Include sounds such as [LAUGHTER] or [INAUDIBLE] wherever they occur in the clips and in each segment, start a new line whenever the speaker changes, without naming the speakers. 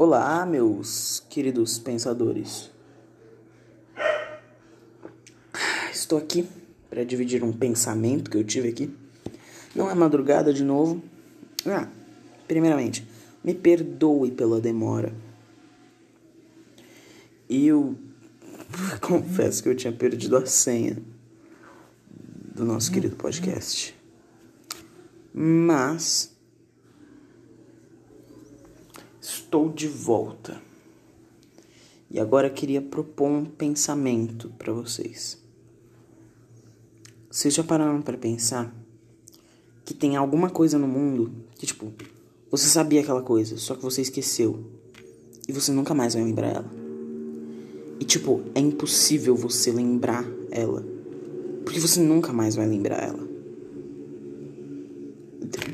Olá, meus queridos pensadores. Estou aqui para dividir um pensamento que eu tive aqui. Não é madrugada de novo. Ah, primeiramente, me perdoe pela demora. Eu [LAUGHS] confesso que eu tinha perdido a senha do nosso querido podcast. Mas estou de volta. E agora queria propor um pensamento para vocês. Vocês já pararam para pensar que tem alguma coisa no mundo que, tipo, você sabia aquela coisa, só que você esqueceu e você nunca mais vai lembrar ela? E, tipo, é impossível você lembrar ela porque você nunca mais vai lembrar ela.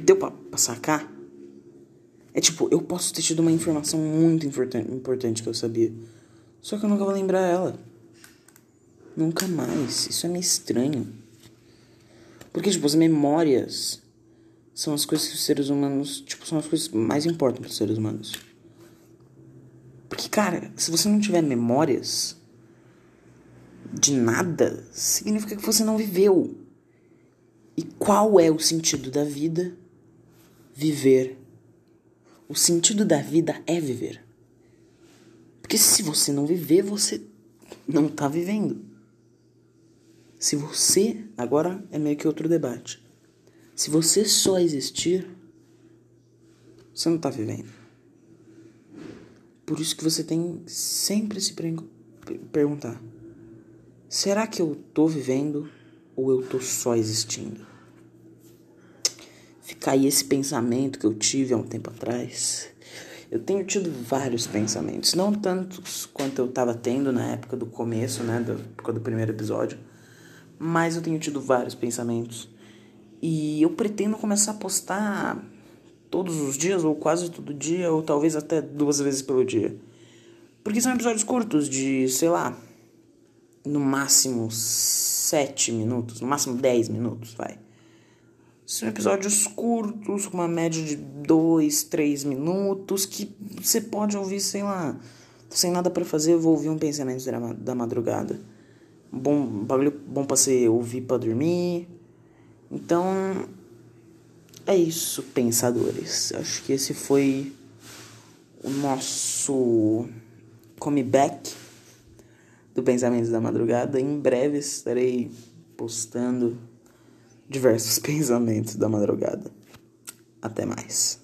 Deu pra, pra sacar? É tipo, eu posso ter tido uma informação muito importante, que eu sabia. Só que eu nunca vou lembrar ela. Nunca mais. Isso é meio estranho. Porque, tipo, as memórias são as coisas que os seres humanos. Tipo, são as coisas mais importam para os seres humanos. Porque, cara, se você não tiver memórias de nada, significa que você não viveu. E qual é o sentido da vida? Viver. O sentido da vida é viver. Porque se você não viver, você não tá vivendo. Se você, agora é meio que outro debate. Se você só existir, você não tá vivendo. Por isso que você tem sempre se perguntar: será que eu tô vivendo ou eu tô só existindo? Aí esse pensamento que eu tive há um tempo atrás. Eu tenho tido vários pensamentos, não tantos quanto eu estava tendo na época do começo, né, da época do primeiro episódio, mas eu tenho tido vários pensamentos. E eu pretendo começar a postar todos os dias, ou quase todo dia, ou talvez até duas vezes pelo dia. Porque são episódios curtos, de, sei lá, no máximo sete minutos, no máximo dez minutos, vai. São episódios curtos, com uma média de 2, 3 minutos, que você pode ouvir, sei lá, sem nada para fazer, eu vou ouvir um pensamento da madrugada. Bom, bagulho bom pra você ouvir pra dormir. Então, é isso, pensadores. Acho que esse foi o nosso comeback do Pensamento da Madrugada. Em breve estarei postando diversos [LAUGHS] pensamentos da madrugada. Até mais.